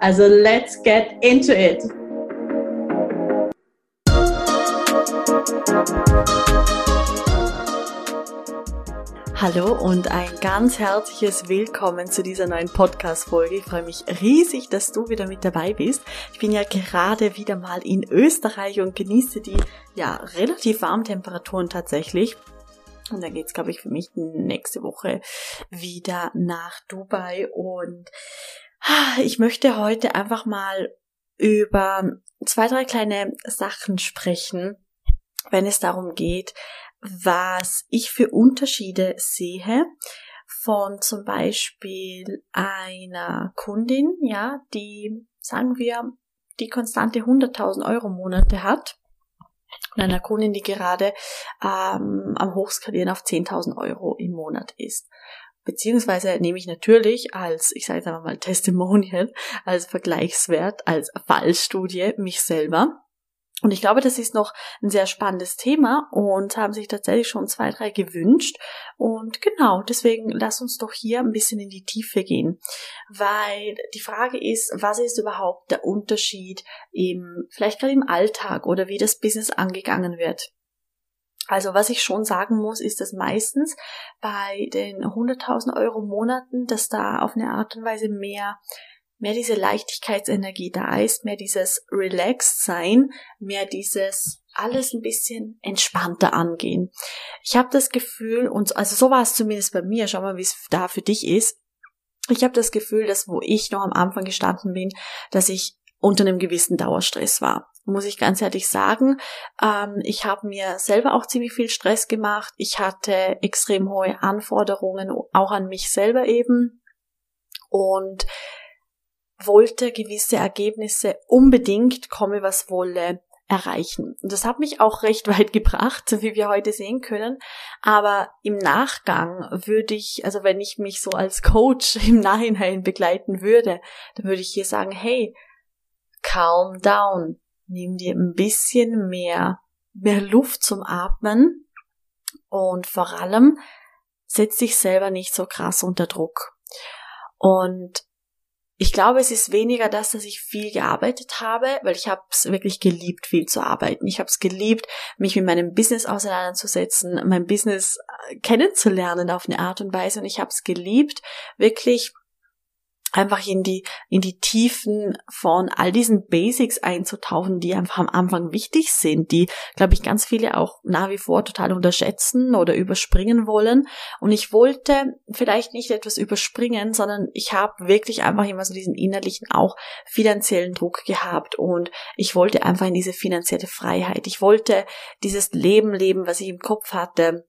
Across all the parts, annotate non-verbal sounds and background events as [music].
Also let's get into it! Hallo und ein ganz herzliches Willkommen zu dieser neuen Podcast-Folge. Ich freue mich riesig, dass du wieder mit dabei bist. Ich bin ja gerade wieder mal in Österreich und genieße die ja relativ warmen Temperaturen tatsächlich. Und dann geht's, glaube ich, für mich nächste Woche wieder nach Dubai. Und ich möchte heute einfach mal über zwei, drei kleine Sachen sprechen, wenn es darum geht, was ich für Unterschiede sehe von zum Beispiel einer Kundin, ja, die, sagen wir, die konstante 100.000 Euro Monate hat und einer Kundin, die gerade ähm, am Hochskalieren auf 10.000 Euro im Monat ist. Beziehungsweise nehme ich natürlich als, ich sage jetzt einfach mal Testimonial, als Vergleichswert, als Fallstudie mich selber und ich glaube, das ist noch ein sehr spannendes Thema und haben sich tatsächlich schon zwei, drei gewünscht. Und genau, deswegen lass uns doch hier ein bisschen in die Tiefe gehen. Weil die Frage ist, was ist überhaupt der Unterschied im, vielleicht gerade im Alltag oder wie das Business angegangen wird? Also was ich schon sagen muss, ist, dass meistens bei den 100.000 Euro Monaten, dass da auf eine Art und Weise mehr mehr diese Leichtigkeitsenergie da ist, mehr dieses Relaxed sein, mehr dieses alles ein bisschen entspannter angehen. Ich habe das Gefühl, und also so war es zumindest bei mir, schau mal, wie es da für dich ist. Ich habe das Gefühl, dass wo ich noch am Anfang gestanden bin, dass ich unter einem gewissen Dauerstress war. Muss ich ganz ehrlich sagen, ähm, ich habe mir selber auch ziemlich viel Stress gemacht. Ich hatte extrem hohe Anforderungen, auch an mich selber eben. Und wollte gewisse Ergebnisse unbedingt, komme was wolle, erreichen. Und das hat mich auch [laughs] recht weit gebracht, wie wir heute sehen können. Aber im Nachgang würde ich, also wenn ich mich so als Coach [laughs] im Nachhinein begleiten würde, dann würde ich hier sagen, hey, calm down. Nimm dir ein bisschen mehr, mehr Luft zum Atmen und vor allem setz dich selber nicht so krass unter Druck. Und ich glaube, es ist weniger das, dass ich viel gearbeitet habe, weil ich habe es wirklich geliebt, viel zu arbeiten. Ich habe es geliebt, mich mit meinem Business auseinanderzusetzen, mein Business äh, kennenzulernen auf eine Art und Weise. Und ich habe es geliebt, wirklich einfach in die, in die Tiefen von all diesen Basics einzutauchen, die einfach am Anfang wichtig sind, die, glaube ich, ganz viele auch nach wie vor total unterschätzen oder überspringen wollen. Und ich wollte vielleicht nicht etwas überspringen, sondern ich habe wirklich einfach immer so diesen innerlichen auch finanziellen Druck gehabt und ich wollte einfach in diese finanzielle Freiheit. Ich wollte dieses Leben leben, was ich im Kopf hatte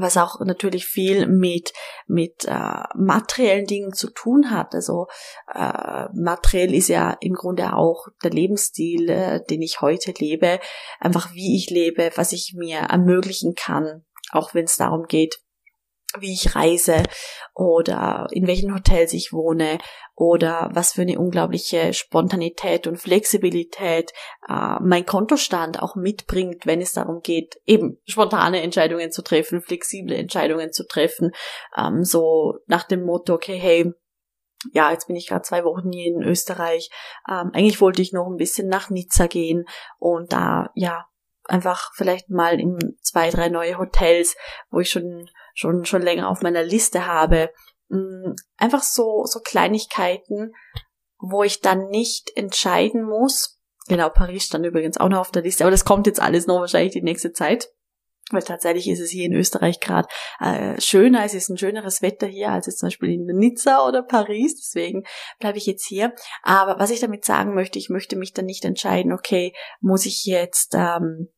was auch natürlich viel mit mit äh, materiellen Dingen zu tun hat. Also äh, materiell ist ja im Grunde auch der Lebensstil, äh, den ich heute lebe, einfach wie ich lebe, was ich mir ermöglichen kann, auch wenn es darum geht, wie ich reise oder in welchen Hotels ich wohne oder was für eine unglaubliche Spontanität und Flexibilität äh, mein Kontostand auch mitbringt, wenn es darum geht, eben spontane Entscheidungen zu treffen, flexible Entscheidungen zu treffen, ähm, so nach dem Motto, okay, hey, ja, jetzt bin ich gerade zwei Wochen hier in Österreich. Ähm, eigentlich wollte ich noch ein bisschen nach Nizza gehen und da, ja, einfach vielleicht mal in zwei, drei neue Hotels, wo ich schon schon, schon länger auf meiner Liste habe. Mm, einfach so, so Kleinigkeiten, wo ich dann nicht entscheiden muss. Genau, Paris stand übrigens auch noch auf der Liste, aber das kommt jetzt alles noch wahrscheinlich die nächste Zeit. Weil tatsächlich ist es hier in Österreich gerade äh, schöner, es ist ein schöneres Wetter hier als jetzt zum Beispiel in Nizza oder Paris, deswegen bleibe ich jetzt hier. Aber was ich damit sagen möchte, ich möchte mich dann nicht entscheiden, okay, muss ich jetzt ähm,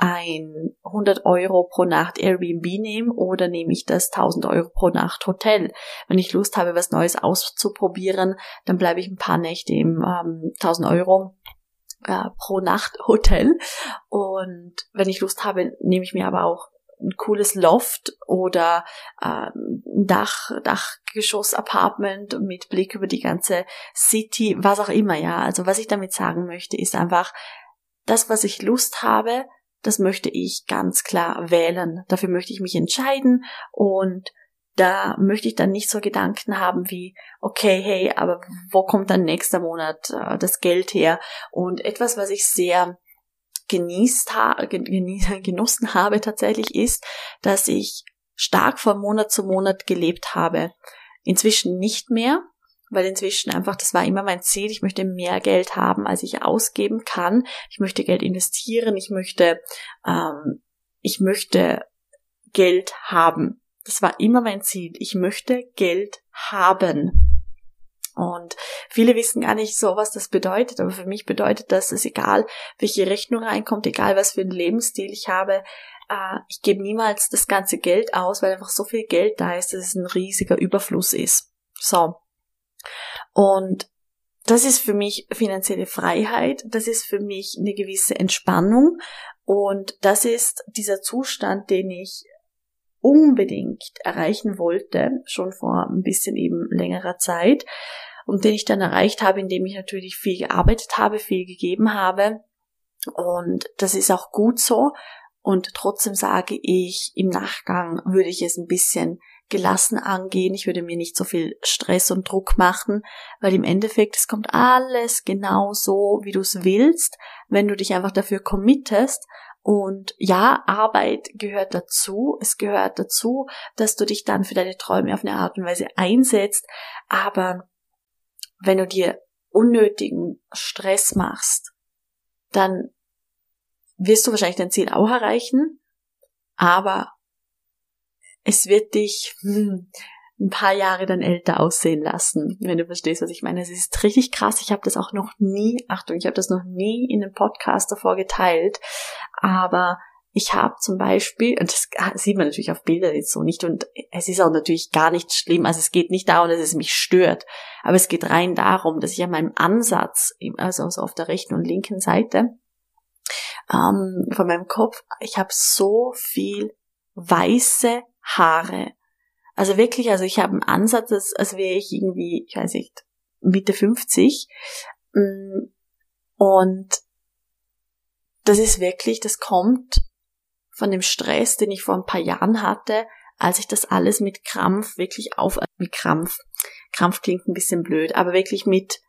ein 100 Euro pro Nacht Airbnb nehme oder nehme ich das 1000 Euro pro Nacht Hotel. Wenn ich Lust habe, was Neues auszuprobieren, dann bleibe ich ein paar Nächte im ähm, 1000 Euro äh, pro Nacht Hotel. Und wenn ich Lust habe, nehme ich mir aber auch ein cooles Loft oder ähm, ein Dach, Dachgeschoss-Apartment mit Blick über die ganze City, was auch immer, ja. Also was ich damit sagen möchte, ist einfach, das, was ich Lust habe, das möchte ich ganz klar wählen. Dafür möchte ich mich entscheiden und da möchte ich dann nicht so Gedanken haben wie, okay, hey, aber wo kommt dann nächster Monat äh, das Geld her? Und etwas, was ich sehr genießt ha [laughs] genossen habe tatsächlich ist, dass ich stark von Monat zu Monat gelebt habe. Inzwischen nicht mehr, weil inzwischen einfach, das war immer mein Ziel, ich möchte mehr Geld haben, als ich ausgeben kann. Ich möchte Geld investieren, ich möchte, ähm, ich möchte Geld haben. Das war immer mein Ziel. Ich möchte Geld haben. Und viele wissen gar nicht so, was das bedeutet, aber für mich bedeutet das, dass egal, welche Rechnung reinkommt, egal was für einen Lebensstil ich habe, äh, ich gebe niemals das ganze Geld aus, weil einfach so viel Geld da ist, dass es ein riesiger Überfluss ist. So. Und das ist für mich finanzielle Freiheit, das ist für mich eine gewisse Entspannung und das ist dieser Zustand, den ich unbedingt erreichen wollte, schon vor ein bisschen eben längerer Zeit und den ich dann erreicht habe, indem ich natürlich viel gearbeitet habe, viel gegeben habe und das ist auch gut so und trotzdem sage ich, im Nachgang würde ich es ein bisschen gelassen angehen. Ich würde mir nicht so viel Stress und Druck machen, weil im Endeffekt es kommt alles genau so, wie du es willst, wenn du dich einfach dafür committest. Und ja, Arbeit gehört dazu. Es gehört dazu, dass du dich dann für deine Träume auf eine Art und Weise einsetzt. Aber wenn du dir unnötigen Stress machst, dann wirst du wahrscheinlich dein Ziel auch erreichen, aber es wird dich hm, ein paar Jahre dann älter aussehen lassen, wenn du verstehst, was ich meine. Es ist richtig krass. Ich habe das auch noch nie, Achtung, ich habe das noch nie in einem Podcast davor geteilt, aber ich habe zum Beispiel, und das sieht man natürlich auf Bildern jetzt so nicht, und es ist auch natürlich gar nicht schlimm, also es geht nicht darum, dass es mich stört, aber es geht rein darum, dass ich an meinem Ansatz, also auf der rechten und linken Seite ähm, von meinem Kopf, ich habe so viel weiße Haare. Also wirklich, also ich habe einen Ansatz, als, als wäre ich irgendwie, ich weiß nicht, Mitte 50. Mm, und das ist wirklich, das kommt von dem Stress, den ich vor ein paar Jahren hatte, als ich das alles mit Krampf wirklich auf, mit Krampf, Krampf klingt ein bisschen blöd, aber wirklich mit,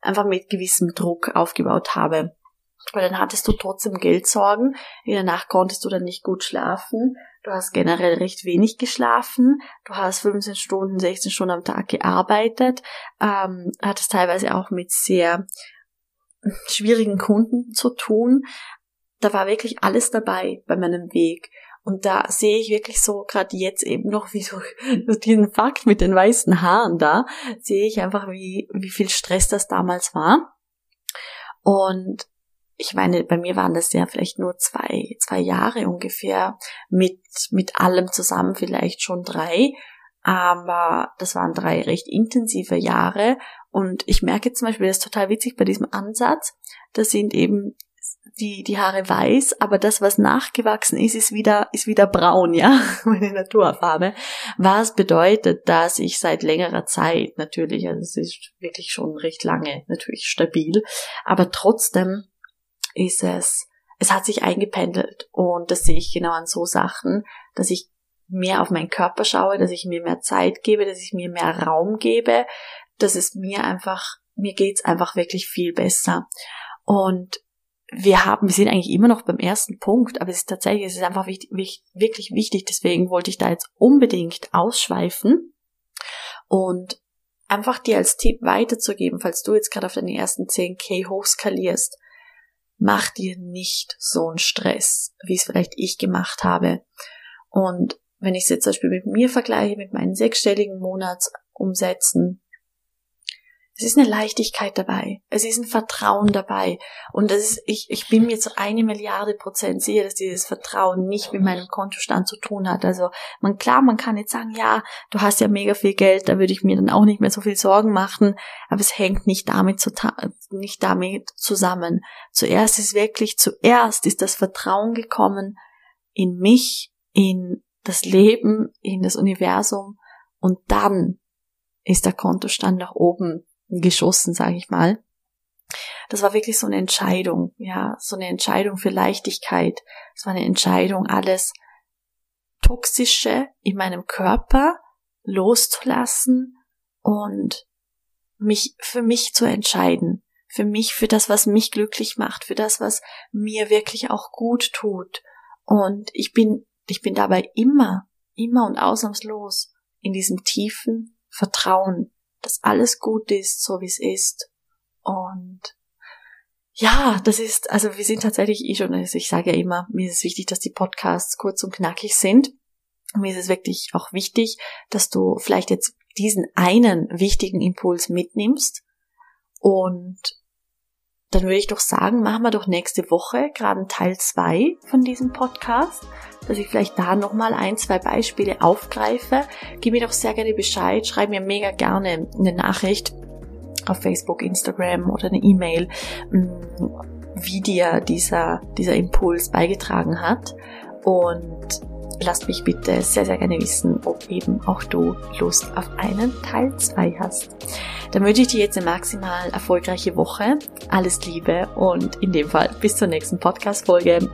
einfach mit gewissem Druck aufgebaut habe. Weil dann hattest du trotzdem Geldsorgen, in der Nacht konntest du dann nicht gut schlafen, du hast generell recht wenig geschlafen, du hast 15 Stunden, 16 Stunden am Tag gearbeitet, ähm, hattest teilweise auch mit sehr schwierigen Kunden zu tun. Da war wirklich alles dabei bei meinem Weg. Und da sehe ich wirklich so, gerade jetzt eben noch, wie [laughs] so, diesen Fakt mit den weißen Haaren da, sehe ich einfach, wie, wie viel Stress das damals war. Und ich meine, bei mir waren das ja vielleicht nur zwei, zwei Jahre ungefähr, mit, mit allem zusammen vielleicht schon drei, aber das waren drei recht intensive Jahre und ich merke zum Beispiel, das ist total witzig bei diesem Ansatz, da sind eben die, die Haare weiß, aber das, was nachgewachsen ist, ist wieder, ist wieder braun, ja, [laughs] meine Naturfarbe. Was bedeutet, dass ich seit längerer Zeit natürlich, also es ist wirklich schon recht lange natürlich stabil, aber trotzdem ist es, es hat sich eingependelt und das sehe ich genau an so Sachen, dass ich mehr auf meinen Körper schaue, dass ich mir mehr Zeit gebe, dass ich mir mehr Raum gebe, dass es mir einfach, mir geht's einfach wirklich viel besser. Und wir haben, wir sind eigentlich immer noch beim ersten Punkt, aber es ist tatsächlich, es ist einfach wichtig, wirklich wichtig, deswegen wollte ich da jetzt unbedingt ausschweifen und einfach dir als Tipp weiterzugeben, falls du jetzt gerade auf deine ersten 10k hochskalierst, mach dir nicht so einen Stress, wie es vielleicht ich gemacht habe. Und wenn ich es jetzt zum Beispiel mit mir vergleiche, mit meinen sechsstelligen Monatsumsätzen, Es ist eine Leichtigkeit dabei. Es ist ein Vertrauen dabei. Und das ist, ich, ich bin mir zu eine Milliarde Prozent sicher, dass dieses Vertrauen nicht mit meinem Kontostand zu tun hat. Also, man, klar, man kann jetzt sagen, ja, du hast ja mega viel Geld, da würde ich mir dann auch nicht mehr so viel Sorgen machen. Aber es hängt nicht damit, zu, nicht damit zusammen. Zuerst ist wirklich, zuerst ist das Vertrauen gekommen in mich, in das Leben, in das Universum. Und dann ist der Kontostand nach oben geschossen, sage ich mal. Das war wirklich so eine Entscheidung, ja, so eine Entscheidung für Leichtigkeit. Es war eine Entscheidung, alles Toxische in meinem Körper loszulassen und mich für mich zu entscheiden, für mich, für das, was mich glücklich macht, für das, was mir wirklich auch gut tut. Und ich bin, ich bin dabei immer, immer und ausnahmslos in diesem tiefen Vertrauen, dass alles gut ist, so wie es ist. Und ja, das ist, also wir sind tatsächlich eh schon, also ich sage ja immer, mir ist es wichtig, dass die Podcasts kurz und knackig sind. Mir ist es wirklich auch wichtig, dass du vielleicht jetzt diesen einen wichtigen Impuls mitnimmst und dann würde ich doch sagen, machen wir doch nächste Woche gerade Teil zwei von diesem Podcast, dass ich vielleicht da nochmal ein, zwei Beispiele aufgreife. Gib mir doch sehr gerne Bescheid, schreib mir mega gerne eine Nachricht auf Facebook, Instagram oder eine E-Mail, mm, wie dir dieser, dieser Impuls beigetragen hat. Und lasst mich bitte sehr, sehr gerne wissen, ob eben auch du Lust auf einen Teil 2 hast. Dann wünsche ich dir jetzt eine maximal erfolgreiche Woche. Alles Liebe und in dem Fall bis zur nächsten Podcast-Folge.